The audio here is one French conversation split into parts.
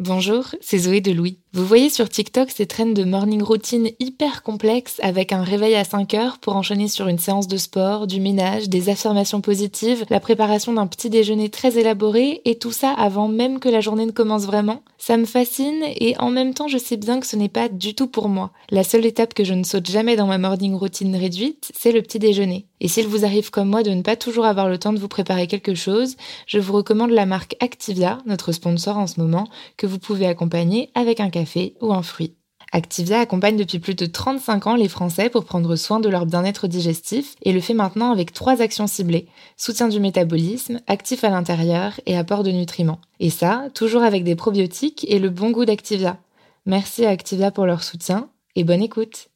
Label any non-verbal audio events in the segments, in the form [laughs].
Bonjour, c'est Zoé de Louis. Vous voyez sur TikTok ces traînes de morning routine hyper complexes avec un réveil à 5 heures pour enchaîner sur une séance de sport, du ménage, des affirmations positives, la préparation d'un petit déjeuner très élaboré et tout ça avant même que la journée ne commence vraiment. Ça me fascine et en même temps je sais bien que ce n'est pas du tout pour moi. La seule étape que je ne saute jamais dans ma morning routine réduite, c'est le petit déjeuner. Et s'il vous arrive comme moi de ne pas toujours avoir le temps de vous préparer quelque chose, je vous recommande la marque Activia, notre sponsor en ce moment, que vous pouvez accompagner avec un café ou un fruit. Activia accompagne depuis plus de 35 ans les Français pour prendre soin de leur bien-être digestif et le fait maintenant avec trois actions ciblées. Soutien du métabolisme, actif à l'intérieur et apport de nutriments. Et ça, toujours avec des probiotiques et le bon goût d'Activia. Merci à Activia pour leur soutien et bonne écoute.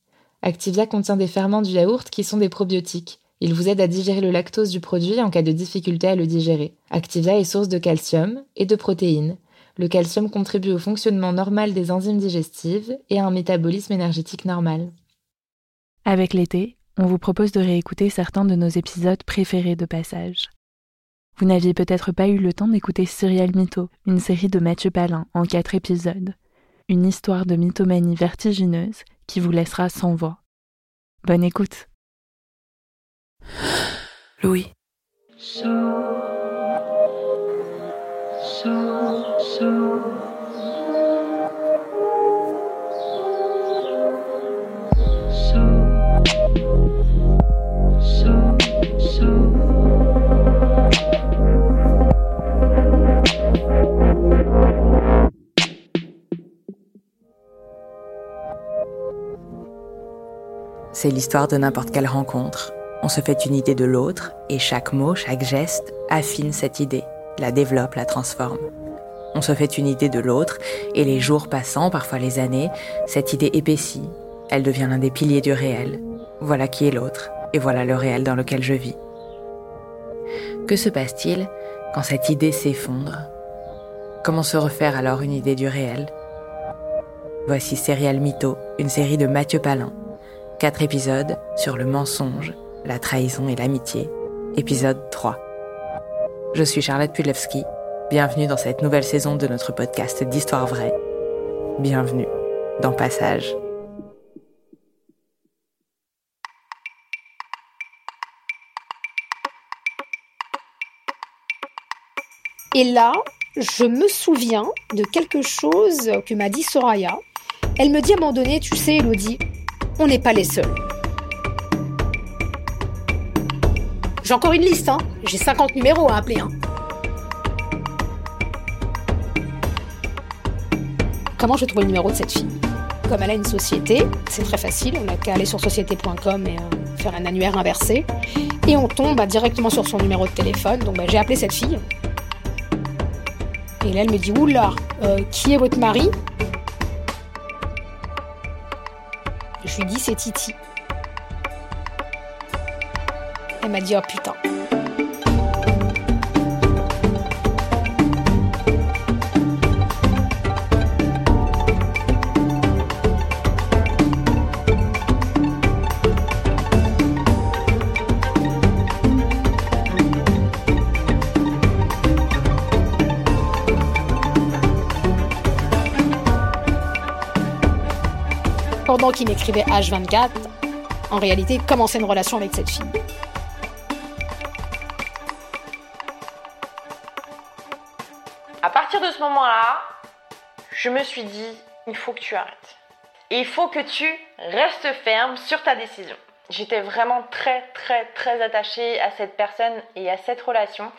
Activia contient des ferments du yaourt qui sont des probiotiques. Il vous aide à digérer le lactose du produit en cas de difficulté à le digérer. Activia est source de calcium et de protéines. Le calcium contribue au fonctionnement normal des enzymes digestives et à un métabolisme énergétique normal. Avec l'été, on vous propose de réécouter certains de nos épisodes préférés de passage. Vous n'aviez peut-être pas eu le temps d'écouter Serial Mytho, une série de Mathieu Palin en quatre épisodes. Une histoire de mythomanie vertigineuse qui vous laissera sans voix. Bonne écoute! Louis. C'est l'histoire de n'importe quelle rencontre. On se fait une idée de l'autre et chaque mot, chaque geste affine cette idée, la développe, la transforme. On se fait une idée de l'autre et les jours passant, parfois les années, cette idée épaissit. Elle devient l'un des piliers du réel. Voilà qui est l'autre et voilà le réel dans lequel je vis. Que se passe-t-il quand cette idée s'effondre? Comment se refaire alors une idée du réel? Voici Serial Mytho, une série de Mathieu Palin. Quatre épisodes sur le mensonge, la trahison et l'amitié. Épisode 3. Je suis Charlotte Pudlewski. Bienvenue dans cette nouvelle saison de notre podcast d'Histoire vraie. Bienvenue dans Passage. Et là, je me souviens de quelque chose que m'a dit Soraya. Elle me dit à un moment donné, tu sais, Elodie, on n'est pas les seuls. J'ai encore une liste, hein. J'ai 50 numéros à appeler, hein. Comment je trouve le numéro de cette fille? Comme elle a une société, c'est très facile. On n'a qu'à aller sur société.com et euh, faire un annuaire inversé. Et on tombe bah, directement sur son numéro de téléphone. Donc bah, j'ai appelé cette fille. Et là, elle me dit Oula, euh, qui est votre mari? Je lui dis C'est Titi. Elle m'a dit Oh putain. Qu'il m'écrivait H24, en réalité, commençait une relation avec cette fille. À partir de ce moment-là, je me suis dit, il faut que tu arrêtes. Et il faut que tu restes ferme sur ta décision. J'étais vraiment très très très attachée à cette personne et à cette relation.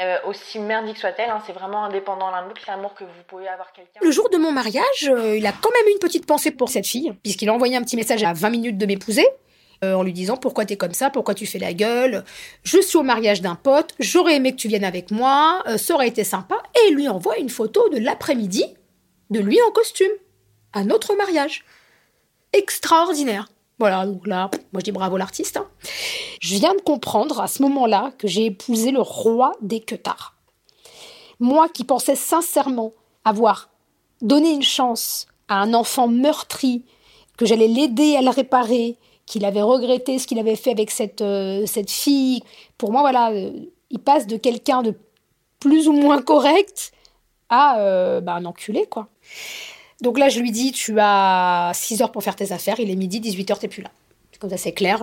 Euh, aussi merdique soit-elle, hein, c'est vraiment indépendant l'un de l'autre, l'amour que vous pouvez avoir quelqu'un. Le jour de mon mariage, euh, il a quand même une petite pensée pour cette fille, puisqu'il a envoyé un petit message à 20 minutes de m'épouser. en lui disant pourquoi t'es comme ça, pourquoi tu fais la gueule, je suis au mariage d'un pote, j'aurais aimé que tu viennes avec moi, ça aurait été sympa, et il lui envoie une photo de l'après-midi de lui en costume, à notre mariage. Extraordinaire. Voilà, donc là, moi je dis bravo l'artiste. Hein. Je viens de comprendre à ce moment-là que j'ai épousé le roi des queutards. Moi qui pensais sincèrement avoir donné une chance à un enfant meurtri, que j'allais l'aider à le réparer, qu'il avait regretté ce qu'il avait fait avec cette, euh, cette fille. Pour moi, voilà, euh, il passe de quelqu'un de plus ou moins correct à euh, bah, un enculé, quoi. Donc là, je lui dis, tu as 6 heures pour faire tes affaires. Il est midi, 18 heures, t'es plus là. Comme ça, c'est clair.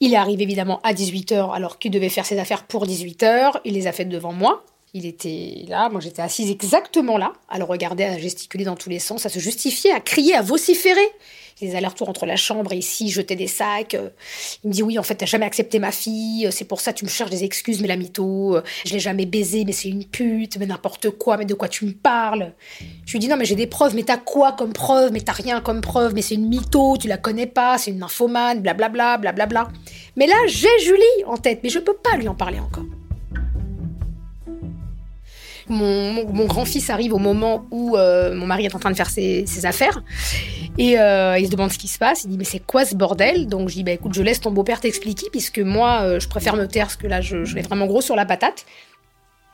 Il est arrivé évidemment à 18 heures alors qu'il devait faire ses affaires pour 18 heures. Il les a faites devant moi. Il était là, moi j'étais assise exactement là, à le regarder, à gesticuler dans tous les sens, à se justifier, à crier, à vociférer. Les allers-retours entre la chambre et ici, jeter des sacs. Il me dit oui, en fait, t'as jamais accepté ma fille, c'est pour ça tu me cherches des excuses, mais la mytho, je l'ai jamais baisé, mais c'est une pute, mais n'importe quoi, mais de quoi tu me parles Je lui dis non, mais j'ai des preuves, mais t'as quoi comme preuve Mais t'as rien comme preuve, mais c'est une mytho, tu la connais pas, c'est une nymphomane, blablabla, blablabla. Mais là, j'ai Julie en tête, mais je peux pas lui en parler encore mon, grand-fils arrive au moment où euh, mon mari est en train de faire ses, affaires. Et euh, il se demande ce qui se passe. Il dit Mais c'est quoi ce bordel? Donc je dis Bah écoute, je laisse ton beau-père t'expliquer, puisque moi, euh, je préfère me taire, parce que là, je, je vais vraiment gros sur la patate.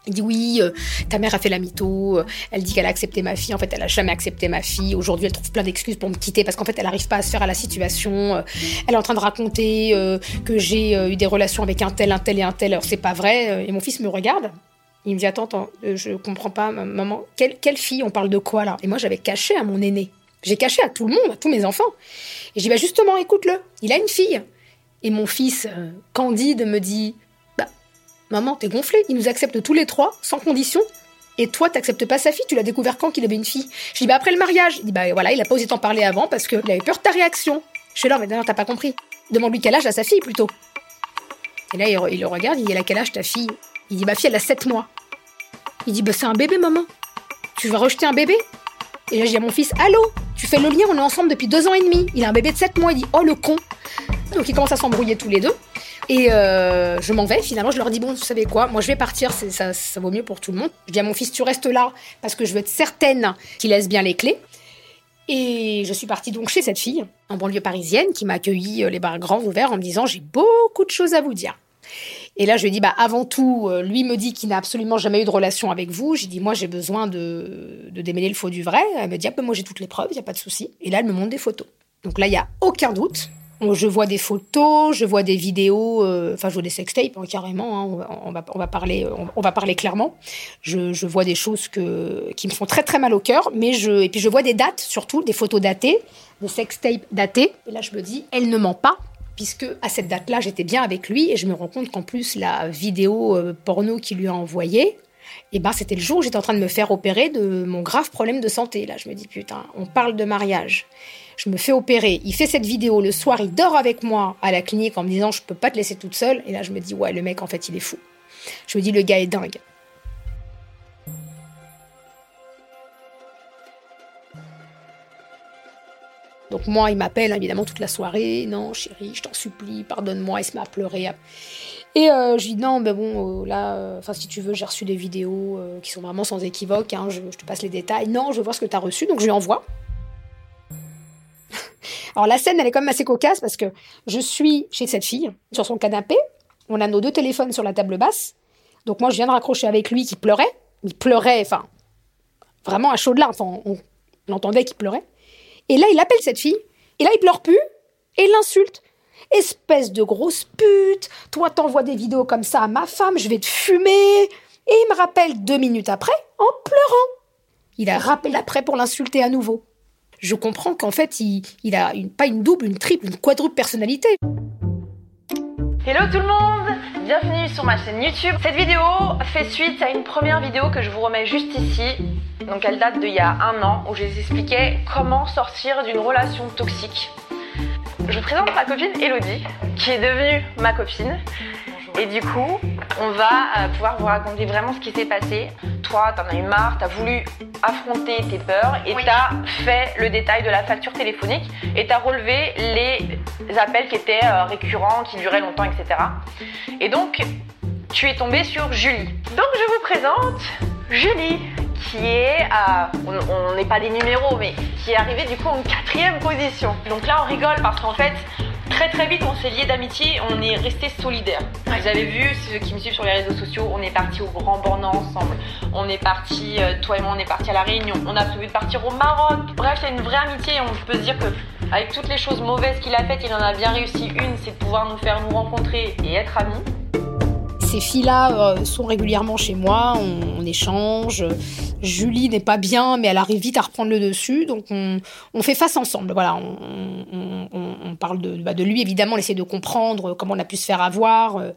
Il dit oui, ta mère a fait la mytho, elle dit qu'elle a accepté ma fille, en fait elle a jamais accepté ma fille, aujourd'hui elle trouve plein d'excuses pour me quitter parce qu'en fait elle n'arrive pas à se faire à la situation, elle est en train de raconter que j'ai eu des relations avec un tel, un tel et un tel, alors c'est pas vrai, et mon fils me regarde, il me dit Attends, attends, euh, je comprends pas, maman, quelle, quelle fille On parle de quoi là? Et moi, j'avais caché à mon aîné. J'ai caché à tout le monde, à tous mes enfants. Et je dis Bah, justement, écoute-le, il a une fille. Et mon fils, euh, Candide, me dit Bah, maman, t'es gonflé, il nous accepte tous les trois, sans condition. Et toi, t'acceptes pas sa fille, tu l'as découvert quand qu'il avait une fille? Je dis Bah, après le mariage. Il dit Bah, voilà, il a pas osé t'en parler avant parce qu'il avait peur de ta réaction. Je suis là, mais non, t'as pas compris. Demande-lui quel âge a sa fille plutôt. Et là, il, le regarde, il dit Elle a quel âge ta fille? Il dit Ma fille, elle a 7 mois. Il dit bah, C'est un bébé, maman. Tu vas rejeter un bébé? Et là, je dis à mon fils Allô? Tu fais le lien, on est ensemble depuis deux ans et demi. Il a un bébé de 7 mois. Il dit Oh le con Donc ils commencent à s'embrouiller tous les deux. Et euh, je m'en vais. Finalement, je leur dis Bon, vous savez quoi? Moi, je vais partir. Ça, ça vaut mieux pour tout le monde. Je dis à mon fils Tu restes là parce que je veux être certaine qu'il laisse bien les clés. Et je suis partie donc chez cette fille, en banlieue parisienne, qui m'a accueilli euh, les bars grands ouverts en me disant J'ai beaucoup de choses à vous dire. Et là, je lui ai dit, bah, avant tout, euh, lui me dit qu'il n'a absolument jamais eu de relation avec vous. J'ai dit, moi, j'ai besoin de, de, démêler le faux du vrai. Elle me dit, ah, bah, moi, j'ai toutes les preuves, il n'y a pas de souci. Et là, elle me montre des photos. Donc là, il n'y a aucun doute. Je vois des photos, je vois des vidéos, euh, enfin, je vois des sextapes, hein, carrément. Hein, on, va, on, va, parler, on, va parler clairement. Je, je, vois des choses que, qui me font très, très mal au cœur. Mais je, et puis, je vois des dates, surtout, des photos datées, des sextapes datées. Et là, je me dis, elle ne ment pas puisque à cette date-là, j'étais bien avec lui et je me rends compte qu'en plus, la vidéo euh, porno qu'il lui a envoyée, eh ben, c'était le jour où j'étais en train de me faire opérer de mon grave problème de santé. Là, je me dis, putain, on parle de mariage. Je me fais opérer. Il fait cette vidéo le soir, il dort avec moi à la clinique en me disant, je peux pas te laisser toute seule. Et là, je me dis, ouais, le mec, en fait, il est fou. Je me dis, le gars est dingue. Donc moi, il m'appelle évidemment toute la soirée. Non, chérie, je t'en supplie, pardonne-moi. Il se met à pleurer. Et euh, je lui dis non, mais bon, euh, là, euh, enfin si tu veux, j'ai reçu des vidéos qui sont vraiment sans équivoque. Hein, je, te passe les détails. Non, je veux voir ce que tu as reçu, donc je lui envoie. [laughs] Alors la scène, elle est quand même assez cocasse parce que je suis chez cette fille, sur son canapé. On a nos deux téléphones sur la table basse. Donc moi, je viens de raccrocher avec lui qui pleurait. Il pleurait, enfin, vraiment à chaud de larmes. Enfin, on, on entendait qu'il pleurait. Et là, il appelle cette fille. Et là, il pleure plus. Et il l'insulte. Espèce de grosse pute. Toi, t'envoies des vidéos comme ça à ma femme. Je vais te fumer. Et il me rappelle deux minutes après en pleurant. Il a rappelé après pour l'insulter à nouveau. Je comprends qu'en fait, il, a pas une double, une triple, une quadruple personnalité. Hello tout le monde Bienvenue sur ma chaîne YouTube. Cette vidéo fait suite à une première vidéo que je vous remets juste ici. Donc elle date d'il y a un an où je vous expliquais comment sortir d'une relation toxique. Je vous présente ma copine Elodie, qui est devenue ma copine. Et du coup, on va euh, pouvoir vous raconter vraiment ce qui s'est passé. Toi, t'en as eu marre, t'as voulu affronter tes peurs et t'as fait le détail de la facture téléphonique et t'as relevé les appels qui étaient euh, récurrents, qui duraient longtemps, etc. Et donc, tu es tombé sur Julie. Donc, je vous présente Julie, qui est à, on n'est pas des numéros, mais qui est arrivée du coup en quatrième position. Donc là, on rigole parce qu'en fait, très très vite, on s'est liés d'amitié, on est restés solidaires. Vous avez vu, ceux qui me suivent sur les réseaux sociaux, on est parti au Grand Bornand ensemble. On est parti, euh, toi et moi, on est parti à La Réunion. On a prévu de partir au Maroc. Bref, c'est une vraie amitié et on peut se dire que avec toutes les choses mauvaises qu'il a faites, il en a bien réussi une, c'est de pouvoir nous faire nous rencontrer et être amis. Ces filles-là euh, sont régulièrement chez moi, on, échange. Julie n'est pas bien, mais elle arrive vite à reprendre le dessus, donc on, fait face ensemble. Voilà, on, parle de, bah, de, lui évidemment, on essaie de comprendre comment on a pu se faire avoir. Euh.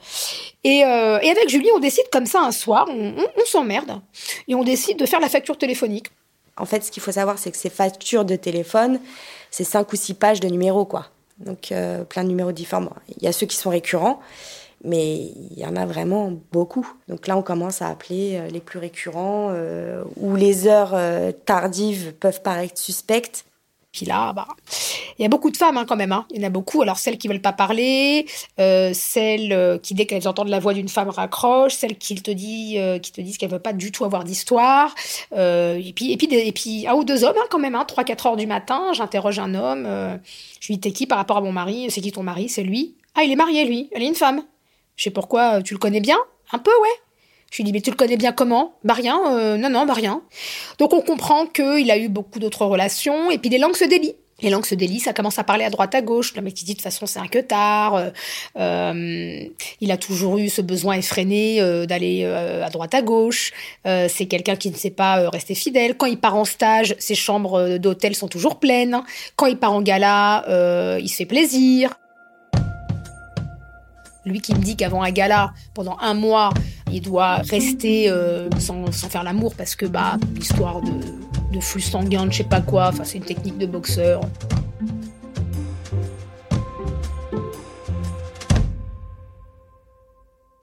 Et, euh, avec Julie, on décide comme ça un soir, on, s'emmerde et on décide de faire la facture téléphonique. En fait, ce qu'il faut savoir, c'est que ces factures de téléphone, c'est cinq ou six pages de numéros, quoi. Donc plein de numéros différents. Il y a ceux qui sont récurrents mais il y en a vraiment beaucoup. Donc là, on commence à appeler euh, les plus récurrents, euh, où les heures euh, tardives peuvent paraître suspectes. Puis là, bah, il y a beaucoup de femmes hein, quand même. Hein. Il y en a beaucoup. Alors celles qui veulent pas parler, celles qui dès qu'elles entendent la voix d'une femme raccrochent, celles qui te disent, qui te disent qu'elles veulent pas du tout avoir d'histoire. et puis et puis et puis un ou deux hommes hein, quand même. Hein, 3-4 heures du matin, j'interroge un homme. je lui dis t'es qui par rapport à mon mari? C'est qui ton mari? C'est lui? Ah il est marié lui. Elle est une femme. Je sais pourquoi, euh, tu le connais bien? Un peu, ouais. Je lui dis, mais tu le connais bien comment? Bah rien, euh, non, non, bah rien. Donc on comprend qu'il a eu beaucoup d'autres relations, et puis les langues se délient. Les langues se délient, ça commence à parler à droite à gauche. Le mec qui dit de toute façon c'est un que tard. Euh, il a toujours eu ce besoin effréné d'aller à droite à gauche. c'est quelqu'un qui ne sait pas rester fidèle. Quand il part en stage, ses chambres d'hôtel sont toujours pleines. Quand il part en gala, il se fait plaisir. Lui qui me dit qu'avant un gala, pendant un mois, il doit rester euh, sans, faire l'amour parce que, bah, l'histoire de, de flux sanguin, de je sais pas quoi, enfin, c'est une technique de boxeur.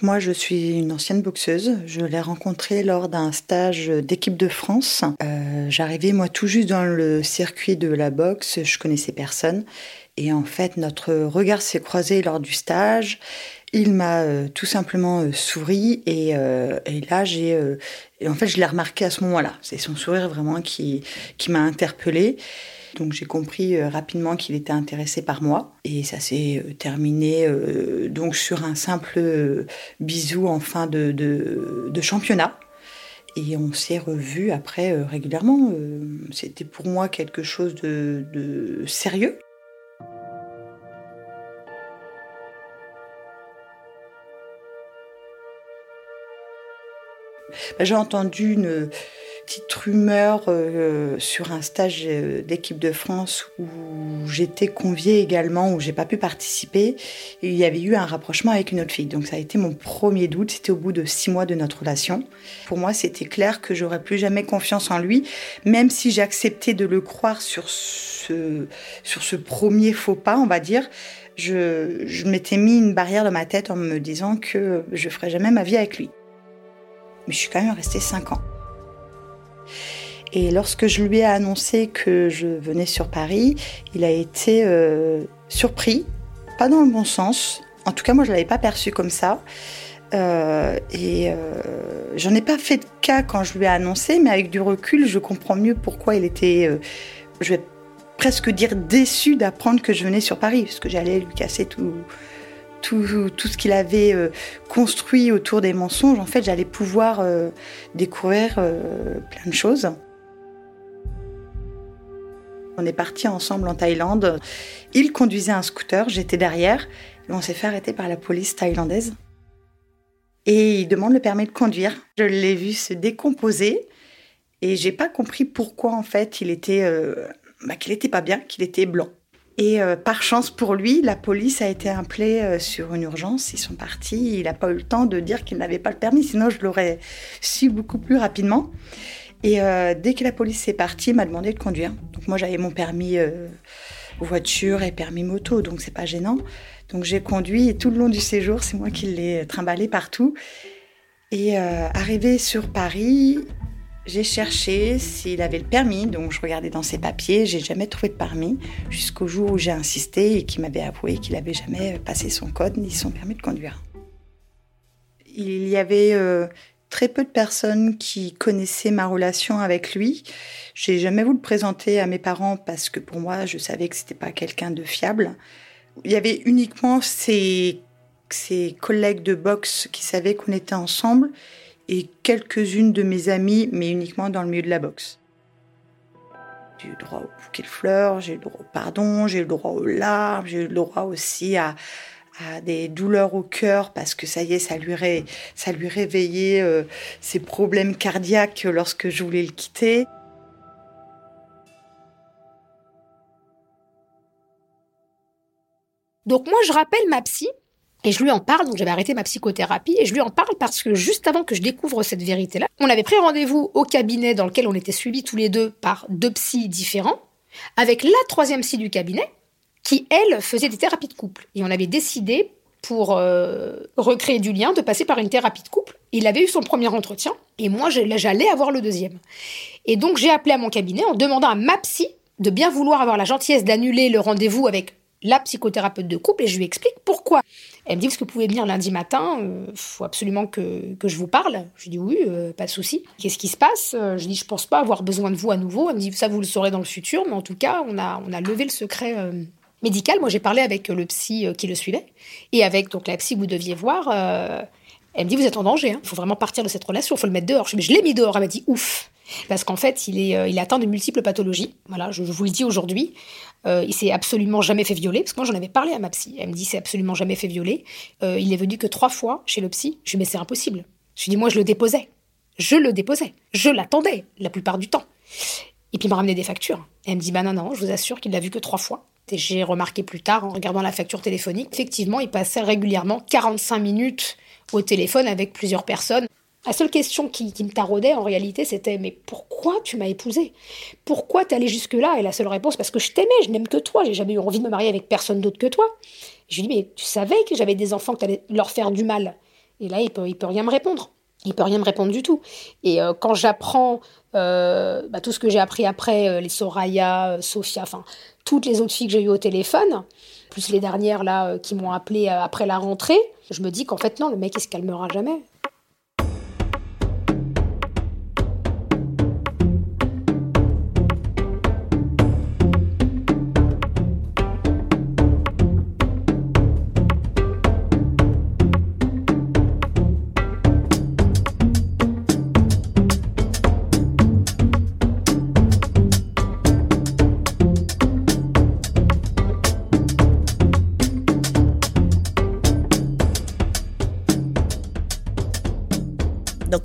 Moi, je suis une ancienne boxeuse. Je l'ai rencontrée lors d'un stage d'équipe de France. Euh, j'arrivais, moi, tout juste dans le circuit de la boxe. Je connaissais personne. Et en fait, notre regard s'est croisé lors du stage. Il m'a euh, tout simplement euh, souri et, euh, et là j'ai en fait je l'ai remarqué à ce moment-là. C'est son sourire vraiment qui m'a interpellée. Donc j'ai compris rapidement qu'il était intéressé par moi et ça s'est terminé donc sur un simple bisou en fin de, championnat. Et on s'est revus après régulièrement. C'était pour moi quelque chose de sérieux. J'ai entendu une petite rumeur euh, sur un stage euh, d'équipe de France où j'étais conviée également, où j'ai pas pu participer. Il y avait eu un rapprochement avec une autre fille. Donc ça a été mon premier doute. C'était au bout de six mois de notre relation. Pour moi, c'était clair que j'aurais plus jamais confiance en lui, même si j'ai accepté de le croire sur ce, sur ce premier faux pas, on va dire. Je, je m'étais mis une barrière dans ma tête en me disant que je ferais jamais ma vie avec lui mais je suis quand même restée 5 ans. Et lorsque je lui ai annoncé que je venais sur Paris, il a été euh, surpris, pas dans le bon sens. En tout cas, moi, je l'avais pas perçu comme ça. Euh, et euh, j'en ai pas fait de cas quand je lui ai annoncé, mais avec du recul, je comprends mieux pourquoi il était, je vais presque dire déçu d'apprendre que je venais sur Paris, parce que j'allais lui casser tout, tout, ce qu'il avait euh, construit autour des mensonges, en fait, j'allais pouvoir euh, découvrir euh, plein de choses. On est parti ensemble en Thaïlande. Il conduisait un scooter, j'étais derrière, et on s'est fait arrêter par la police thaïlandaise. Et il demande le permis de conduire. Je l'ai vu se décomposer, et j'ai pas compris pourquoi en fait il était, bah, qu'il était pas bien, qu'il était blanc. Et euh, par chance pour lui, la police a été appelée euh, sur une urgence. Ils sont partis. Il n'a pas eu le temps de dire qu'il n'avait pas le permis, sinon je l'aurais su beaucoup plus rapidement. Et euh, dès que la police est partie, il m'a demandé de conduire. Donc moi j'avais mon permis voiture et permis moto, donc c'est pas gênant. Donc j'ai conduit et tout le long du séjour, c'est moi qui l'ai trimballé partout. Et arrivé sur Paris, j'ai cherché s'il avait le permis, donc je regardais dans ses papiers, j'ai jamais trouvé de permis, jusqu'au jour où j'ai insisté et qu'il m'avait avoué qu'il n'avait jamais passé son code ni son permis de conduire. Il y avait euh, très peu de personnes qui connaissaient ma relation avec lui. J'ai jamais voulu le présenter à mes parents parce que pour moi, je savais que c'était pas quelqu'un de fiable. Il y avait uniquement ses collègues de boxe qui savaient qu'on était ensemble et quelques-unes de mes amies, mais uniquement dans le milieu de la boxe. J'ai eu le droit au bouquet de fleurs, j'ai eu le droit au pardon, j'ai eu le droit aux larmes, j'ai eu le droit aussi à, des douleurs au cœur parce que ça y est, ça lui, ré, ça lui réveillait euh, ses problèmes cardiaques lorsque je voulais le quitter. Donc moi, je rappelle ma psy et je lui en parle, donc j'avais arrêté ma psychothérapie, et je lui en parle parce que juste avant que je découvre cette vérité-là, on avait pris rendez-vous au cabinet dans lequel on était suivis tous les deux par deux psys différents, avec la troisième psy du cabinet, qui, elle, faisait des thérapies de couple. Et on avait décidé, pour euh, recréer du lien, de passer par une thérapie de couple. Il avait eu son premier entretien, et moi, j'allais avoir le deuxième. Et donc j'ai appelé à mon cabinet en demandant à ma psy de bien vouloir avoir la gentillesse d'annuler le rendez-vous avec la psychothérapeute de couple et je lui explique pourquoi. Elle me dit, que vous pouvez venir lundi matin Il euh, faut absolument que, que, je vous parle. Je dis oui, euh, pas de souci. Qu'est-ce qui se passe? Euh, Je dis, je pense pas avoir besoin de vous à nouveau. Elle me dit, ça, vous le saurez dans le futur, mais en tout cas, on a, on a levé le secret médical. Moi, j'ai parlé avec le psy qui le suivait et avec donc la psy que vous deviez voir. elle me dit, vous êtes en danger, hein. il faut vraiment partir de cette relation, il faut le mettre dehors. Je, je l'ai mis dehors. Elle m'a dit, ouf. Parce qu'en fait, il est, est atteint de multiples pathologies. Voilà, je vous le dis aujourd'hui. Euh, il s'est absolument jamais fait violer, parce que moi j'en avais parlé à ma psy. Elle me dit c'est absolument jamais fait violer. Euh, il est venu que trois fois chez le psy. Je lui dis mais c'est impossible. Je lui dis moi je le déposais. Je le déposais. Je l'attendais la plupart du temps. Et puis il m'a ramené des factures. elle me dit bah non, non, je vous assure qu'il l'a vu que trois fois. Et j'ai remarqué plus tard en regardant la facture téléphonique, effectivement, il passait régulièrement 45 minutes au téléphone avec plusieurs personnes. La seule question qui, me taraudait en réalité, c'était mais pourquoi tu m'as épousée? Pourquoi t'es allée jusque-là? Et la seule réponse, parce que je t'aimais, je n'aime que toi, j'ai jamais eu envie de me marier avec personne d'autre que toi. je lui dis mais tu savais que j'avais des enfants, que t'allais leur faire du mal Et là, il peut, il peut rien me répondre. Il peut rien me répondre du tout. Et euh, quand j'apprends euh, bah, tout ce que j'ai appris après, euh, les Soraya, Sophia, enfin toutes les autres filles que j'ai eues au téléphone, plus les dernières là qui m'ont appelé après la rentrée, je me dis qu'en fait non, le mec il se calmera jamais.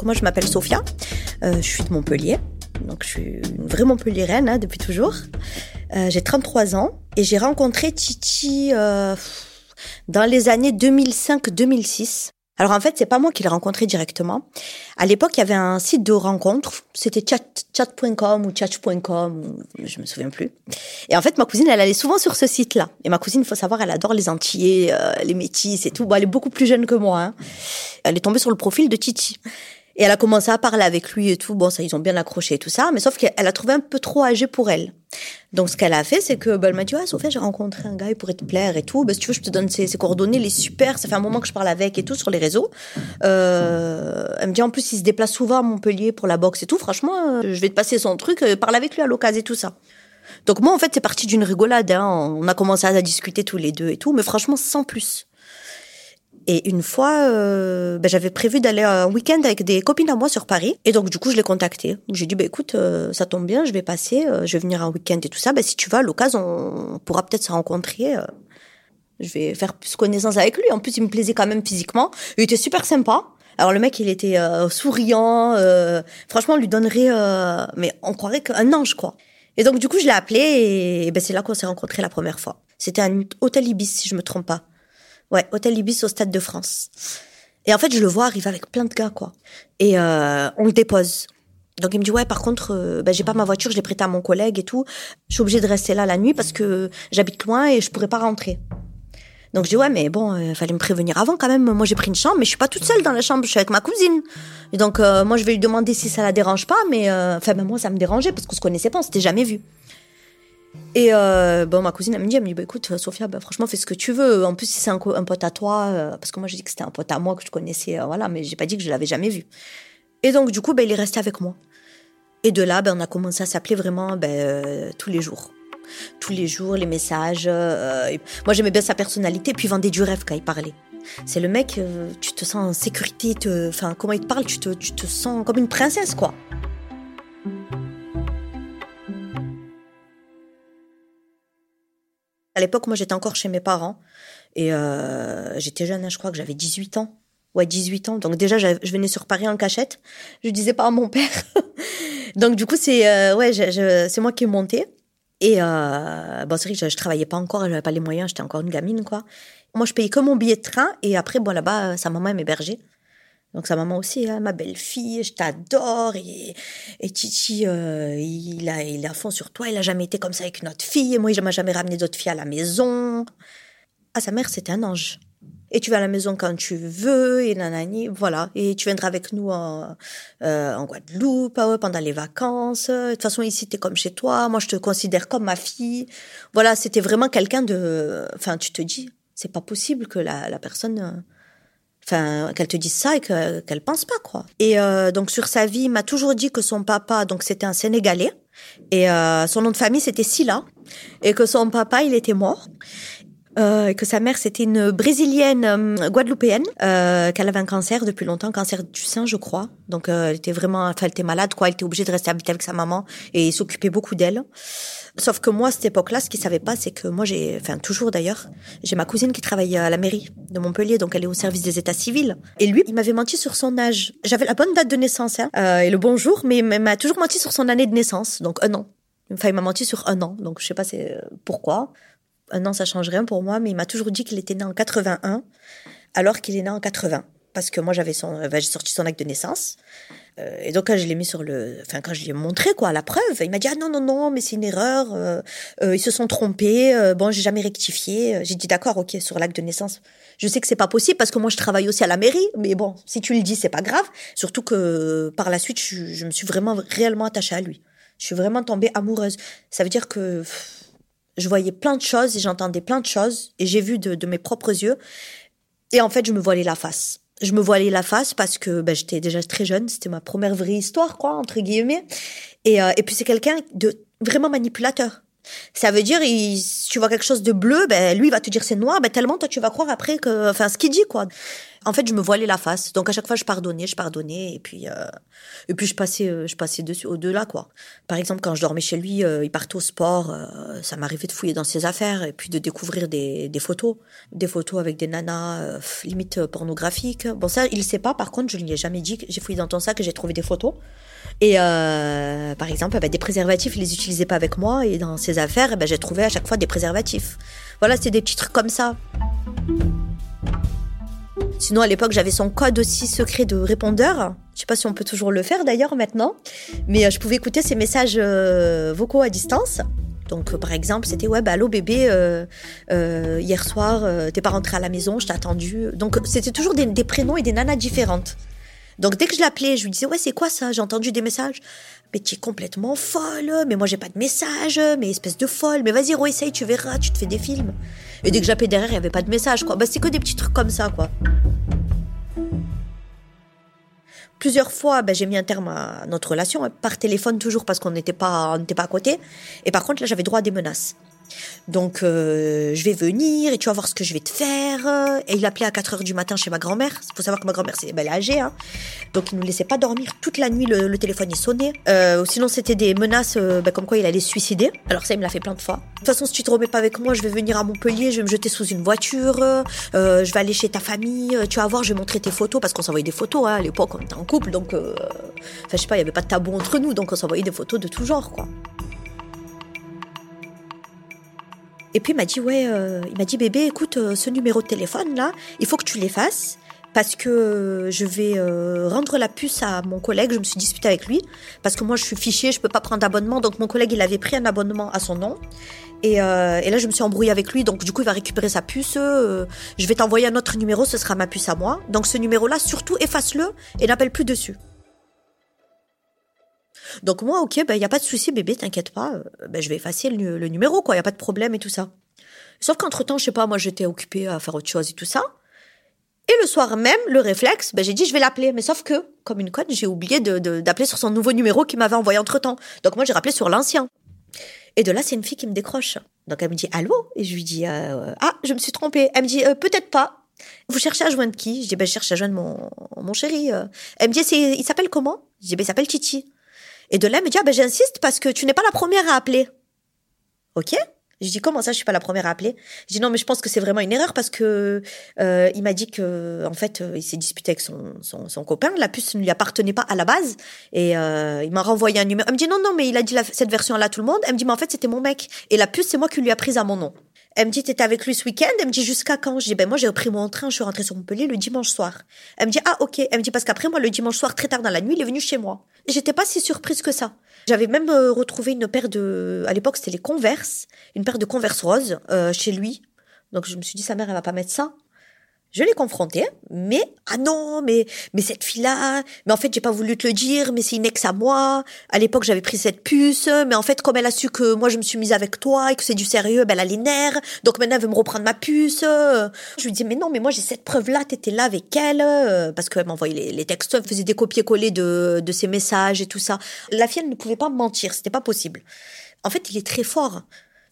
Moi, je m'appelle Sophia. Euh, je suis de Montpellier. Donc, je suis une vraie Montpelliéraine hein, depuis toujours. Euh, j'ai 33 ans et j'ai rencontré Titi euh, dans les années 2005-2006. Alors en fait, c'est pas moi qui l'ai rencontré directement. À l'époque, il y avait un site de rencontre, c'était chat, chat.com ou chat.com, je me souviens plus. Et en fait, ma cousine, elle allait souvent sur ce site-là. Et ma cousine, il faut savoir, elle adore les Antillais, les métis et tout. Elle est beaucoup plus jeune que moi. Hein. Elle est tombée sur le profil de Titi. Et elle a commencé à parler avec lui et tout. Bon, ça, ils ont bien accroché et tout ça. Mais sauf qu'elle a trouvé un peu trop âgé pour elle. Donc, ce qu'elle a fait, c'est que, bah, elle m'a dit, ouais, Sophia, j'ai rencontré un gars, il pourrait te plaire et tout. Bah, si tu veux, je te donne ses, coordonnées, il est super. Ça fait un moment que je parle avec et tout sur les réseaux. Euh, elle me dit, en plus, il se déplace souvent à Montpellier pour la boxe et tout. Franchement, euh, je vais te passer son truc, euh, parle avec lui à l'occasion et tout ça. Donc, moi, en fait, c'est parti d'une rigolade. Hein. On a commencé à discuter tous les deux et tout. Mais franchement, sans plus. Et une fois, euh, ben, j'avais prévu d'aller un week-end avec des copines à moi sur Paris. Et donc, du coup, je l'ai contacté. J'ai dit, bah, écoute, euh, ça tombe bien, je vais passer, euh, je vais venir un week-end et tout ça. Ben, si tu vas, à l'occasion, on pourra peut-être se rencontrer. je vais faire plus connaissance avec lui. En plus, il me plaisait quand même physiquement. Il était super sympa. Alors le mec, il était souriant. franchement, on lui donnerait, mais on croirait qu'un ange, quoi. Et donc du coup, je l'ai appelé et, ben, c'est là qu'on s'est rencontrés la première fois. C'était un hôtel Ibis, si je me trompe pas. Ouais, hôtel Ibis au Stade de France. Et en fait, je le vois arriver avec plein de gars, quoi. Et euh, on le dépose. Donc il me dit ouais par contre euh, bah, j'ai pas ma voiture je l'ai prêtée à mon collègue et tout je suis obligée de rester là la nuit parce que j'habite loin et je pourrais pas rentrer Donc je dis ouais mais bon, il fallait me prévenir avant quand même. Moi j'ai pris une chambre, mais je suis pas toute seule dans la chambre, je suis avec ma cousine. Et donc moi je vais lui demander si ça la dérange pas, mais enfin moi ça me dérangeait parce qu'on se connaissait pas, on s'était jamais vu. Et bon, ma cousine, elle me dit, elle bah, écoute, Sophia, bah, franchement, fais ce que tu veux. En plus, si c'est un, pote à toi, parce que moi, j'ai dit que c'était un pote à moi que je connaissais, voilà, mais j'ai pas dit que je l'avais jamais vu. Et donc, du coup, bah, il est resté avec moi. Et de là, ben, on a commencé à s'appeler vraiment ben, euh, tous les jours. Tous les jours, les messages. Euh, moi, j'aimais bien sa personnalité, puis il vendait du rêve quand il parlait. C'est le mec, euh, tu te sens en sécurité, comment il te parle, tu te, tu te sens comme une princesse, quoi. À l'époque, moi, j'étais encore chez mes parents. Et j'étais jeune, hein, je crois que j'avais 18 ans. Ouais, 18 ans. Donc déjà, je venais sur Paris en cachette. Je disais pas à mon père. [laughs] Donc du coup, c'est euh, ouais, c'est moi qui ai monté. Et euh, bon, c'est vrai que je, je travaillais pas encore, j'avais pas les moyens, j'étais encore une gamine, quoi. Moi, je payais que mon billet de train et après, bon, là-bas, sa maman m'hébergeait. Donc sa maman aussi, hein, ma belle-fille, je t'adore. Et, et Titi, euh, il, a, il à fond sur toi, il a jamais été comme ça avec notre fille. Et moi, il m'a jamais ramené d'autres filles à la maison. Ah, sa mère, c'était un ange et tu vas à la maison quand tu veux, et nanani, voilà. Et tu viendras avec nous en, euh, en Guadeloupe euh, pendant les vacances. De toute façon, ici, t'es comme chez toi. Moi, je te considère comme ma fille. Voilà, c'était vraiment quelqu'un de... Enfin, tu te dis, c'est pas possible que la, la personne... Enfin, qu'elle te dise ça et qu'elle pense pas, quoi. Et euh, donc, sur sa vie, il m'a toujours dit que son papa, donc c'était un Sénégalais, et euh, son nom de famille, c'était Silla, et que son papa, il était mort. Euh, que sa mère c'était une brésilienne euh, guadeloupéenne, euh, qu'elle avait un cancer depuis longtemps, cancer du sein je crois. Donc euh, elle était vraiment, enfin elle était malade quoi, elle était obligée de rester habiter avec sa maman et s'occuper beaucoup d'elle. Sauf que moi à cette époque-là, ce qu'il savait pas, c'est que moi j'ai, enfin toujours d'ailleurs, j'ai ma cousine qui travaillait à la mairie de Montpellier, donc elle est au service des états civils. Et lui, il m'avait menti sur son âge. J'avais la bonne date de naissance hein, euh, et le bon jour, mais il m'a toujours menti sur son année de naissance, donc un an. Enfin, il m'a menti sur un an, donc je sais pas c'est pourquoi un an, ça change rien pour moi, mais il m'a toujours dit qu'il était né en 81, alors qu'il est né en 80. Parce que moi, j'avais j'ai sorti son acte de naissance. Euh, et donc, quand je l'ai mis sur le, enfin, quand je lui ai montré, quoi, la preuve, il m'a dit, ah non, non, non, mais c'est une erreur, euh, euh, ils se sont trompés, bon, j'ai jamais rectifié. J'ai dit, d'accord, ok, sur l'acte de naissance. Je sais que c'est pas possible parce que moi, je travaille aussi à la mairie, mais bon, si tu le dis, c'est pas grave. Surtout que par la suite, je, je me suis vraiment, réellement attachée à lui. Je suis vraiment tombée amoureuse. Ça veut dire que, je voyais plein de choses et j'entendais plein de choses et j'ai vu de, mes propres yeux. Et en fait, je me voilais la face. Je me voilais la face parce que ben, j'étais déjà très jeune, c'était ma première vraie histoire, quoi, entre guillemets. Et, euh, et puis c'est quelqu'un de vraiment manipulateur. Ça veut dire, si tu vois quelque chose de bleu, ben lui il va te dire c'est noir, ben tellement toi tu vas croire après que, enfin ce qu'il dit quoi. En fait, je me voilais la face, donc à chaque fois je pardonnais, je pardonnais, et puis euh, et puis je passais, euh, je passais dessus au delà quoi. Par exemple, quand je dormais chez lui, euh, il partait au sport, ça m'arrivait de fouiller dans ses affaires et puis de découvrir des, des photos, des photos avec des nanas limite pornographiques. Bon ça, il sait pas. Par contre, je lui ai jamais dit que j'ai fouillé dans ton sac et j'ai trouvé des photos. Et euh, par exemple, bah, des préservatifs, il les utilisait pas avec moi. Et dans ses affaires, ben, j'ai trouvé à chaque fois des préservatifs. Voilà, c'est des petits trucs comme ça. Sinon, à l'époque, j'avais son code aussi secret de répondeur. Je sais pas si on peut toujours le faire d'ailleurs maintenant. Mais euh, je pouvais écouter ses messages euh, vocaux à distance. Donc, par exemple, c'était ouais, bah, allô bébé, hier soir, t'es pas rentré à la maison, je t'ai attendu. Donc, c'était toujours des, des, prénoms et des nanas différentes. Donc dès que je l'appelais, je lui disais ouais c'est quoi ça? J'ai entendu des messages. Mais tu es complètement folle. Mais moi j'ai pas de message. Mais espèce de folle. Mais vas-y essaye, tu verras, tu te fais des films. Et dès que j'appelais derrière, il y avait pas de message quoi. Bah c'est que des petits trucs comme ça quoi. Plusieurs fois, bah, j'ai mis un terme à notre relation, hein, par téléphone toujours parce qu'on n'était pas, n'était pas à côté. Et par contre, là, j'avais droit à des menaces. Donc, euh, je vais venir et tu vas voir ce que je vais te faire. Et il appelait à 4 heures du matin chez ma grand-mère. Il faut savoir que ma grand-mère, c'est, ben, elle est âgée. Hein. Donc, il nous laissait pas dormir. Toute la nuit, le, téléphone, il sonnait. Euh, sinon, c'était des menaces euh, ben, comme quoi il allait se suicider. Alors ça, il me l'a fait plein de fois. De toute façon, si tu te remets pas avec moi, je vais venir à Montpellier, je vais me jeter sous une voiture, je vais aller chez ta famille, tu vas voir, je vais montrer tes photos, parce qu'on s'envoyait des photos, hein, à l'époque, on était en couple, donc, enfin, je sais pas, il y avait pas de tabou entre nous, donc on s'envoyait des photos de tout genre, quoi. Et puis il m'a dit ouais, euh, il m'a dit bébé, écoute, euh, ce numéro de téléphone là, il faut que tu l'effaces parce que je vais euh, rendre la puce à mon collègue. Je me suis disputée avec lui parce que moi je suis fichier, je peux pas prendre d'abonnement. Donc mon collègue il avait pris un abonnement à son nom. Et, euh, et là je me suis embrouillée avec lui. Donc du coup il va récupérer sa puce. euh, je vais t'envoyer un autre numéro, ce sera ma puce à moi. Donc ce numéro-là surtout efface-le et n'appelle plus dessus. Donc moi ok ben y a pas de souci bébé, t'inquiète pas. euh, Ben je vais effacer le, nu- le numéro quoi, y a pas de problème et tout ça. Sauf qu'entre temps je sais pas, moi j'étais occupée à faire autre chose et tout ça. Et le soir même, le réflexe, ben, j'ai dit je vais l'appeler. Mais sauf que, comme une conne, j'ai oublié de, de- d'appeler sur son nouveau numéro qu'il m'avait envoyé entre temps. Donc moi j'ai rappelé sur l'ancien. Et de là, c'est une fille qui me décroche. Donc elle me dit allô? Et je lui dis euh, ah, je me suis trompée. Elle me dit Euh, peut-être pas. Vous cherchez à joindre qui? Je dis ben je cherche à joindre mon, mon chéri. euh. Elle me dit il s'appelle comment? Je dis ben il s'appelle Titi. Et de là, elle me dit ah ben j'insiste parce que tu n'es pas la première à appeler. Ok? Je dis comment ça, je suis pas la première à appeler? Je dis non, mais je pense que c'est vraiment une erreur parce que euh, il m'a dit que en fait euh, il s'est disputé avec son, son, son copain. La puce ne lui appartenait pas à la base et euh, il m'a renvoyé un numéro. Elle me dit non non, mais il a dit la- cette version-là à tout le monde. Elle me dit mais en fait c'était mon mec et la puce c'est moi qui lui a prise à mon nom. Elle me dit t'étais avec lui ce week-end. Elle me dit jusqu'à quand? Je dis ben moi j'ai repris mon train, je suis rentrée sur Montpellier le dimanche soir. Elle me dit ah ok. Elle me dit parce qu'après moi le dimanche soir très tard dans la nuit il est venu chez moi. J'étais pas si surprise que ça. J'avais même euh, retrouvé une paire de, à l'époque c'était les Converse, une paire de Converse roses euh, chez lui. Donc je me suis dit sa mère elle va pas mettre ça. Je l'ai confrontée, mais ah non, mais mais cette fille-là, mais en fait j'ai pas voulu te le dire, mais c'est une ex à moi. À l'époque j'avais pris cette puce, mais en fait comme elle a su que moi je me suis mise avec toi et que c'est du sérieux, ben elle a les nerfs. Donc maintenant elle veut me reprendre ma puce. Je lui dis mais non, mais moi j'ai cette preuve-là, t'étais là avec elle, parce qu'elle m'envoyait les, les textos, elle faisait des copier-coller de de ses messages et tout ça. La fille elle ne pouvait pas me mentir, c'était pas possible. En fait il est très fort.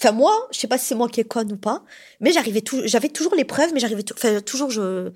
Enfin moi, je sais pas si c'est moi qui est conne ou pas, mais j'arrivais tout, j'avais toujours les preuves, mais j'arrivais, enfin toujours je,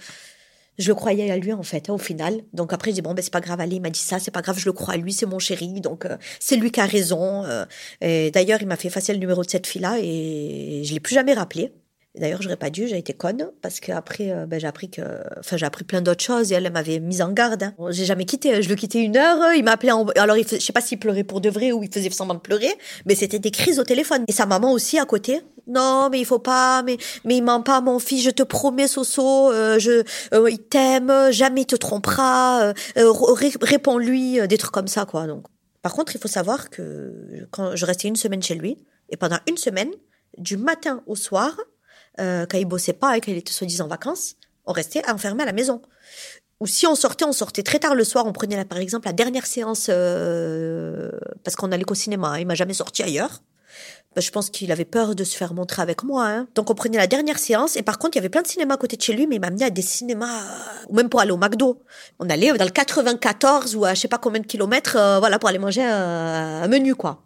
je le croyais à lui en fait, hein, au final. Donc après je dis bon ben c'est pas grave, allez, il m'a dit ça, c'est pas grave, je le crois à lui, c'est mon chéri, donc euh, c'est lui qui a raison. euh. et d'ailleurs il m'a fait effacer le numéro de cette fille là et je l'ai plus jamais rappelé. D'ailleurs, j'aurais pas dû, j'ai été conne parce qu'après, euh, ben, j'ai appris que, enfin, j'ai appris plein d'autres choses et elle, m'avait mise en garde. Hein. J'ai jamais quitté, je le quittais une heure, il m'appelait en, alors il fais- je sais pas s'il pleurait pour de vrai ou il faisait semblant de pleurer, mais c'était des crises au téléphone. Et sa maman aussi à côté. Non, mais il faut pas, mais, mais il ment pas, mon fils, je te promets, Soso, euh, je, euh, il t'aime, jamais il te trompera, euh, euh, ré- réponds-lui, euh, des trucs comme ça, quoi, donc. Par contre, il faut savoir que quand je restais une semaine chez lui, et pendant une semaine, du matin au soir, euh, quand il bossait pas et qu'il était soi-disant en vacances, on restait enfermé à la maison. Ou si on sortait, on sortait très tard le soir. On prenait, la- par exemple, la dernière séance euh, parce qu'on allait qu'au cinéma. hein. Il m'a jamais sorti ailleurs. Ben, je pense qu'il avait peur de se faire montrer avec moi. hein. Donc on prenait la dernière séance et par contre il y avait plein de cinémas à côté de chez lui, mais il m'a amené à des cinémas euh, ou même pour aller au McDo. On allait dans le 94 ou à je sais pas combien de kilomètres, euh, voilà pour aller manger un, un menu quoi.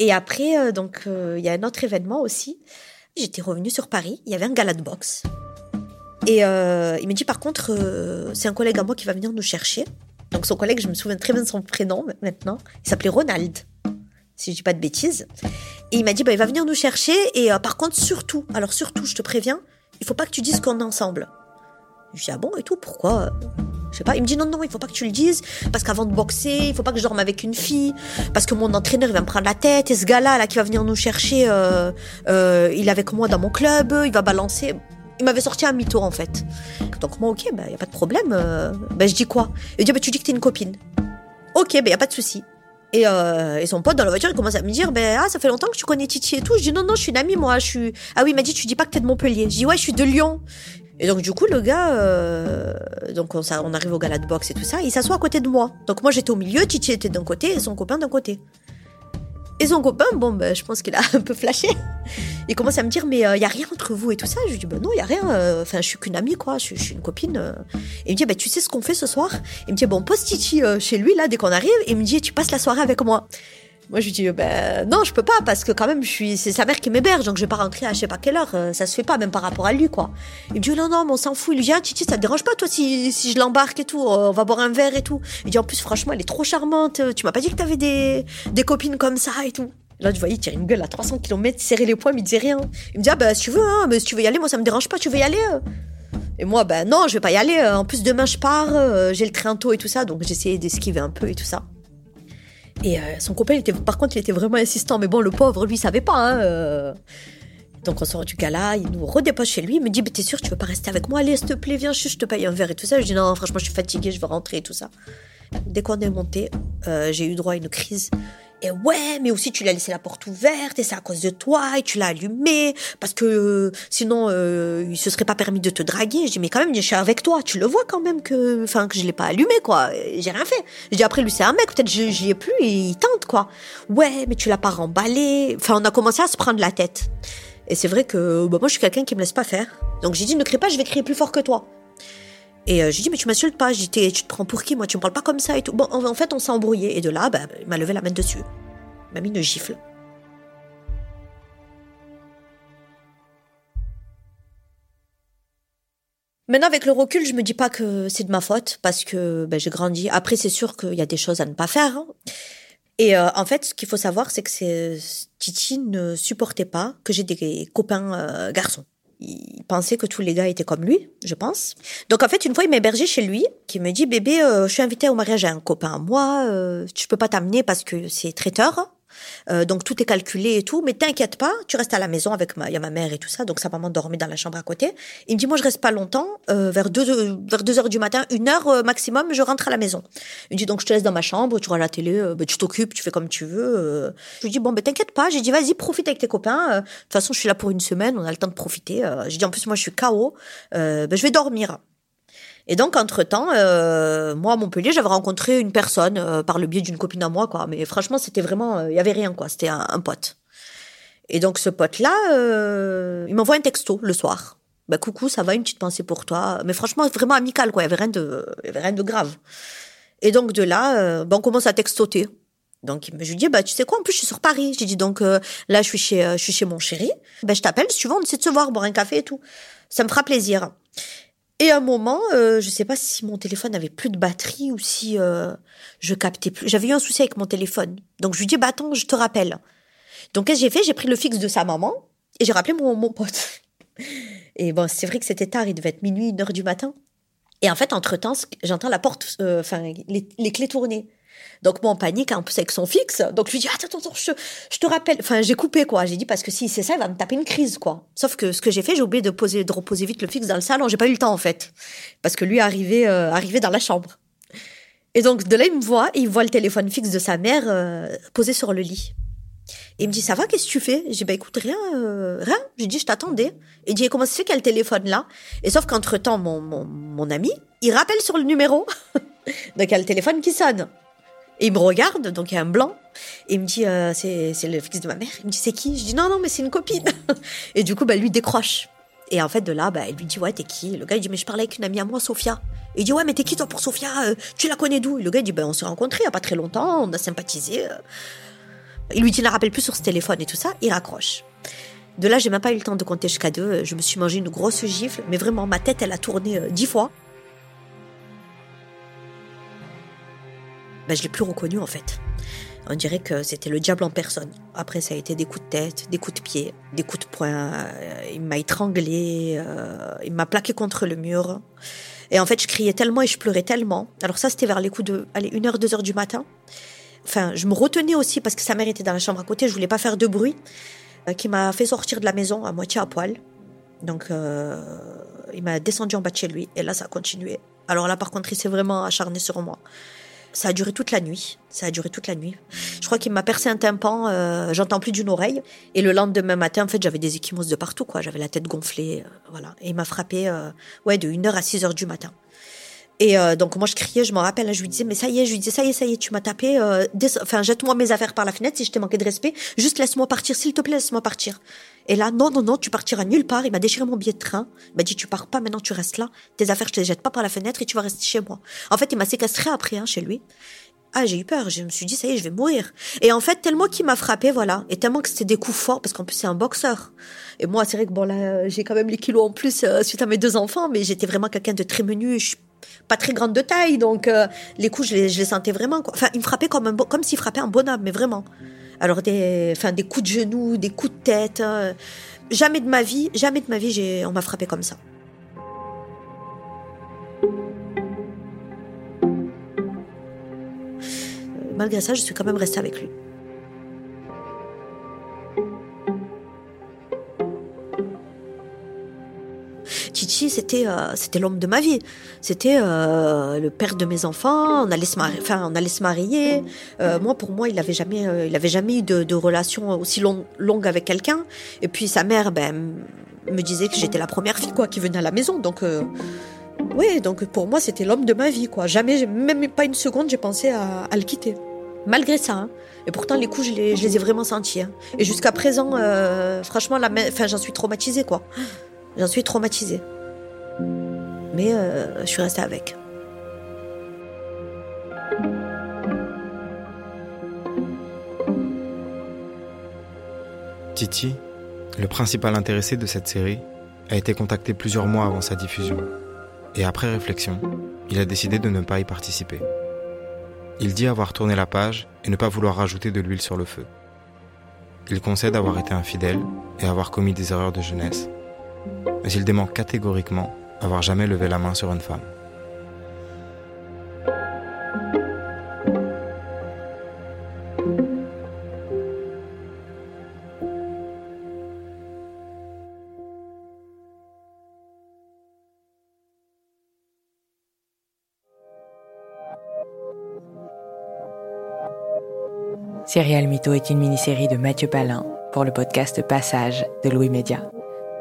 Et après euh, donc il y a un autre événement aussi. J'étais revenue sur Paris, il y avait un gala de boxe. Et euh, il me dit par contre, euh, c'est un collègue à moi qui va venir nous chercher. Donc son collègue, je me souviens très bien de son prénom maintenant. Il s'appelait Ronald, si je dis pas de bêtises. Et il m'a dit, bah, il va venir nous chercher. Et euh, par contre, surtout, alors surtout, je te préviens, il faut pas que tu dises qu'on est ensemble. Je dis, ah bon, et tout, pourquoi? Je sais pas. Il me dit, non, non, il faut pas que tu le dises. Parce qu'avant de boxer, il faut pas que je dorme avec une fille. Parce que mon entraîneur, il va me prendre la tête. Et ce gars-là, là, qui va venir nous chercher, euh, euh, il est avec moi dans mon club. Il va balancer. Il m'avait sorti un mytho, en fait. Donc moi, ok, bah, y a pas de problème. euh, bah, je dis quoi? Il dit, bah, tu dis que t'es une copine. Ok, bah, y a pas de souci. Et, euh, et son pote dans la voiture, il commence à me dire, ben ah, ça fait longtemps que tu connais Titi et tout. Je dis non non, je suis une amie moi. Je suis. Ah oui, il m'a dit, tu dis pas que t'es de Montpellier. Je dis ouais, je suis de Lyon. Et donc du coup, le gars, euh, donc on, on arrive au gala de boxe et tout ça, il s'assoit à côté de moi. Donc moi j'étais au milieu, Titi était d'un côté et son copain d'un côté. Son copain, bon, ben, je pense qu'il a [laughs] un peu flashé. Il commence à me dire, mais il y a rien entre vous et tout ça. Je lui dis, ben non, il y a rien. euh, Enfin, je suis qu'une amie, quoi. Je, suis- une copine. euh. Et il me dit, ben tu sais ce qu'on fait ce soir? Il me dit, bon, pose Titi euh, chez lui, là, dès qu'on arrive. Et il me dit, tu passes la soirée avec moi. Moi, je lui dis, ben non, je peux pas, parce que quand même, je suis, c'est sa mère qui m'héberge, donc je vais pas rentrer à je sais pas quelle heure. euh, Ça se fait pas, même par rapport à lui, quoi. Il me dit, non, non, mais on s'en fout. Il lui dit, ah, Titi, ça te dérange pas, toi, si, si je l'embarque et tout, euh, on va boire un verre et tout. Il dit, en plus, franchement, elle est trop charmante. euh, Tu m'as pas dit que t'avais des, des copines comme ça et tout. Là, je voyais, il tire une gueule à 300 km, serrer les poings, mais il disait rien. Il me dit, ah, bah, si tu veux, hein, mais si tu veux y aller, moi, ça me dérange pas, tu veux y aller. Et moi, ben non, je vais pas y aller. En plus, demain, je pars, j'ai le train tôt et tout ça, donc j'essayais d'esquiver un peu et tout ça. Et euh, son copain, il était, par contre, il était vraiment insistant. Mais bon, le pauvre, lui, il savait pas. Hein, euh. Donc on sort du gala, il nous redépose chez lui, il me dit, t'es sûr, tu veux pas rester avec moi? Allez, s'il te plaît, viens, je te paye un verre et tout ça. Je dis, non, franchement, je suis fatiguée, je veux rentrer et tout ça. Dès qu'on est monté, euh, j'ai eu droit à une crise. Ouais, mais aussi tu l'as laissé la porte ouverte et c'est à cause de toi et tu l'as allumé parce que sinon euh, il se serait pas permis de te draguer. Je dis mais quand même je suis avec toi, tu le vois quand même que enfin que je l'ai pas allumé quoi. J'ai rien fait. Je dis après lui c'est un mec, peut-être j'y ai plus et il tente quoi. Ouais, mais tu l'as pas remballé. Enfin on a commencé à se prendre la tête. Et c'est vrai que bah, moi je suis quelqu'un qui me laisse pas faire. Donc j'ai dit ne crie pas, je vais crier plus fort que toi. Et euh, j'ai dit, mais tu m'insultes pas. J'ai dit, tu te prends pour qui, moi? Tu me parles pas comme ça et tout. Bon, en, fait, on s'est embrouillé. Et de là, bah, il m'a levé la main dessus. Il m'a mis une gifle. Maintenant, avec le recul, je me dis pas que c'est de ma faute parce que ben, j'ai grandi. Après, c'est sûr qu'il y a des choses à ne pas faire. Hein. Et euh, en fait, ce qu'il faut savoir, c'est que Titi ne supportait pas que j'ai des copains euh, garçons il pensait que tous les gars étaient comme lui, je pense. Donc en fait, une fois, il m'a hébergé chez lui, qui me dit, bébé, euh, je suis invité au mariage à un copain à moi, euh, je peux pas t'amener parce que c'est traiteur. Euh, donc tout est calculé et tout, mais t'inquiète pas, tu restes à la maison avec ma, y a ma mère et tout ça, donc sa maman dormait dans la chambre à côté. Il me dit moi je reste pas longtemps, euh, vers deux vers deux heures du matin, une heure euh, maximum, je rentre à la maison. Il me dit donc je te laisse dans ma chambre, tu vois la télé, ben, tu t'occupes, tu fais comme tu veux. Je lui dis bon ben t'inquiète pas, j'ai dit vas-y profite avec tes copains. De toute façon je suis là pour une semaine, on a le temps de profiter. j'ai dit en plus moi je suis KO, ben, je vais dormir. Et donc, entre-temps, euh, moi, à Montpellier, j'avais rencontré une personne euh, par le biais d'une copine à moi, quoi. Mais franchement, c'était vraiment... Il euh, y avait rien, quoi. C'était un, pote. Et donc, ce pote-là, il m'envoie un texto le soir. Bah, coucou, ça va, une petite pensée pour toi. Mais franchement, vraiment amical, quoi. Il y avait rien de, y avait rien de grave. Et donc, de là, bah, on commence à textoter. Donc, je lui dis, bah, tu sais quoi, en plus, je suis sur Paris. J'ai dit, donc, là, je suis chez, je suis chez mon chéri. Bah, je t'appelle, si tu veux, on essaie de se voir, boire un café et tout. Ça me fera plaisir. Et à un moment, euh, je sais pas si mon téléphone avait plus de batterie ou si euh, je captais plus. J'avais eu un souci avec mon téléphone. Donc je lui dis, bah attends, je te rappelle. Donc qu'est-ce que j'ai fait? J'ai pris le fixe de sa maman et j'ai rappelé mon, mon pote. [laughs] Et bon, c'est vrai que c'était tard, il devait être minuit, une heure du matin. Et en fait, entre-temps, j'entends la porte, euh, enfin, les, les, clés tourner. Donc moi en panique, en plus avec son fixe. Donc je lui dis attends attends, je, je te rappelle. Enfin j'ai coupé quoi. J'ai dit parce que si c'est ça, il va me taper une crise quoi. Sauf que ce que j'ai fait, j'ai oublié de poser, de reposer vite le fixe dans le salon. J'ai pas eu le temps en fait, parce que lui est arrivé, euh, dans la chambre. Et donc de là il me voit, il voit le téléphone fixe de sa mère euh, posé sur le lit. Et il me dit ça va, qu'est-ce que tu fais? J'ai bah écoute rien, euh, rien. J'ai dit je t'attendais. Il dit comment ça fait qu'il téléphone là? Et sauf qu'entre temps mon, mon, mon ami, il rappelle sur le numéro. [laughs] donc il y a le téléphone qui sonne. Et il me regarde, donc il y a un blanc, et il me dit, euh, c'est, le fils de ma mère. Il me dit, c'est qui? Je dis, non, non, mais c'est une copine. [laughs] et du coup, bah, lui décroche. Et en fait, de là, bah, elle lui dit, ouais, t'es qui? Le gars, il dit, mais je parlais avec une amie à moi, Sophia. Il dit, ouais, mais t'es qui toi pour Sophia? Euh, Tu la connais d'où? Le gars, il dit, bah, on s'est rencontrés il n'y a pas très longtemps, on a sympathisé. Euh. Il lui dit, ne rappelle plus sur ce téléphone et tout ça, il raccroche. De là, j'ai même pas eu le temps de compter jusqu'à deux. Je me suis mangé une grosse gifle, mais vraiment, ma tête, elle a tourné dix fois. Ben, je l'ai plus reconnu en fait. On dirait que c'était le diable en personne. Après, ça a été des coups de tête, des coups de pied, des coups de poing. Euh, il m'a étranglé, euh, il m'a plaqué contre le mur. Et en fait, je criais tellement et je pleurais tellement. Alors ça, c'était vers les coups de, allez, 1h, 2h du matin. Enfin, je me retenais aussi parce que sa mère était dans la chambre à côté, je voulais pas faire de bruit, euh, qui m'a fait sortir de la maison à moitié à poil. Donc, il m'a descendu en bas de chez lui et là, ça a continué. Alors là, par contre, il s'est vraiment acharné sur moi. Ça a duré toute la nuit. Ça a duré toute la nuit. Je crois qu'il m'a percé un tympan, euh, j'entends plus d'une oreille. Et le lendemain matin, en fait, j'avais des échymoses de partout, quoi. J'avais la tête gonflée, euh, voilà. Et il m'a frappé, euh, ouais, de 1h à 6h du matin. Et euh, donc moi je criais, je me rappelle, je lui disais mais ça y est, je lui disais ça y est, ça y est, tu m'as tapé, euh, enfin jette-moi mes affaires par la fenêtre si je t'ai manqué de respect, juste laisse-moi partir, s'il te plaît, laisse-moi partir. Et là non non non, tu partiras nulle part. Il m'a déchiré mon billet de train, il m'a dit tu pars pas maintenant, tu restes là, tes affaires je te les jette pas par la fenêtre et tu vas rester chez moi. En fait il m'a séquestré après hein, chez lui. Ah, j'ai eu peur. Je me suis dit, ça y est, je vais mourir. Et en fait, tellement qu'il m'a frappé, voilà. Et tellement que c'était des coups forts, parce qu'en plus, c'est un boxeur. Et moi, c'est vrai que bon, là, j'ai quand même les kilos en plus euh, suite à mes deux enfants, mais j'étais vraiment quelqu'un de très menu. Pas très grande de taille, donc euh, les coups, je les, sentais vraiment. Enfin, il me frappait comme, comme s'il frappait un bonhomme, mais vraiment. Alors, des, enfin, des coups de genoux, des coups de tête. Euh, jamais de ma vie, jamais de ma vie, on m'a frappé comme ça. malgré ça, je suis quand même restée avec lui. Titi, c'était euh, c'était l'homme de ma vie. C'était euh, le père de mes enfants. On allait se marier. Euh, moi, pour moi, il avait jamais, jamais eu de, relation aussi long- longue avec quelqu'un. Et puis sa mère, ben, me disait que j'étais la première fille quoi qui venait à la maison. Donc, oui, donc pour moi, c'était l'homme de ma vie quoi. Jamais, même pas une seconde, j'ai pensé à, le quitter. Malgré ça. hein. Et pourtant, les coups, je les, ai vraiment sentis. hein. Et jusqu'à présent, franchement, la, j'en suis traumatisée quoi. J'en suis traumatisée. Mais euh, je suis restée avec. Titi, le principal intéressé de cette série, a été contacté plusieurs mois avant sa diffusion. Et après réflexion, il a décidé de ne pas y participer. Il dit avoir tourné la page et ne pas vouloir rajouter de l'huile sur le feu. Il concède avoir été infidèle et avoir commis des erreurs de jeunesse. Mais il dément catégoriquement avoir jamais levé la main sur une femme. Serial Mytho est une mini-série de Mathieu Palin pour le podcast Passage de Louis Média.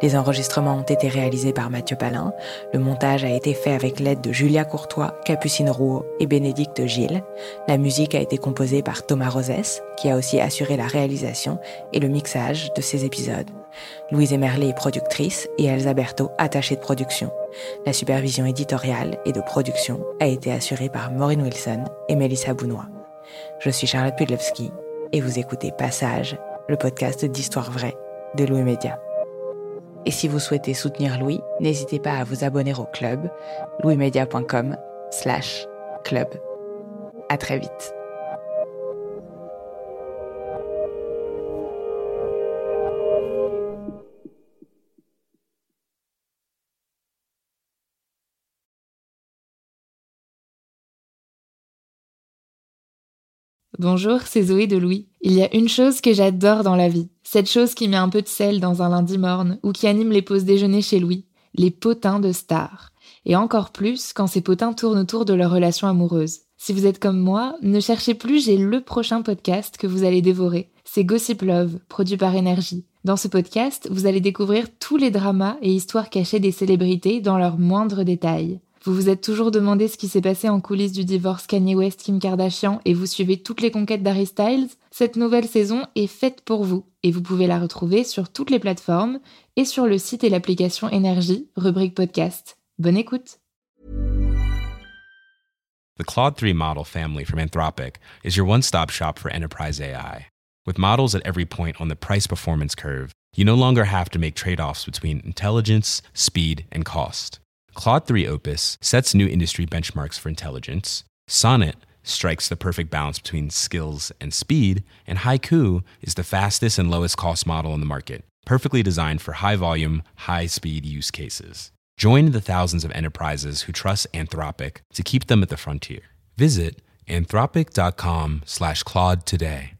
Les enregistrements ont été réalisés par Mathieu Palin. Le montage a été fait avec l'aide de Julia Courtois, Capucine Rouault et Bénédicte Gilles. La musique a été composée par Thomas Rosès, qui a aussi assuré la réalisation et le mixage de ces épisodes. Louise Emerlé est productrice et Elsa Berthaud attachée de production. La supervision éditoriale et de production a été assurée par Maureen Wilson et Mélissa Bounois. Je suis Charlotte Pudlewski et vous écoutez Passage, le podcast d'histoire vraie de Louis Média. Et si vous souhaitez soutenir Louis, n'hésitez pas à vous abonner au club louismedia.com slash club. À très vite. Bonjour, c'est Zoé de Louis. Il y a une chose que j'adore dans la vie. Cette chose qui met un peu de sel dans un lundi morne ou qui anime les pauses déjeuner chez Louis. Les potins de stars. Et encore plus quand ces potins tournent autour de leur relation amoureuse. Si vous êtes comme moi, ne cherchez plus, j'ai le prochain podcast que vous allez dévorer. C'est Gossip Love, produit par Énergie. Dans ce podcast, vous allez découvrir tous les dramas et histoires cachées des célébrités dans leurs moindres détails. Vous vous êtes toujours demandé ce qui s'est passé en coulisses du divorce Kanye West-Kim Kardashian et vous suivez toutes les conquêtes d'Harry Styles? Cette nouvelle saison est faite pour vous et vous pouvez la retrouver sur toutes les plateformes et sur le site et l'application Énergie, rubrique podcast. Bonne écoute The Claude 3 model family from Anthropic is your one stop shop for enterprise AI. With models at every point on the price performance curve, you no longer have to make trade offs between intelligence, speed, and cost. Claude 3 Opus sets new industry benchmarks for intelligence. Sonnet strikes the perfect balance between skills and speed. And Haiku is the fastest and lowest cost model in the market, perfectly designed for high volume, high speed use cases. Join the thousands of enterprises who trust Anthropic to keep them at the frontier. Visit anthropic.com slash Claude today.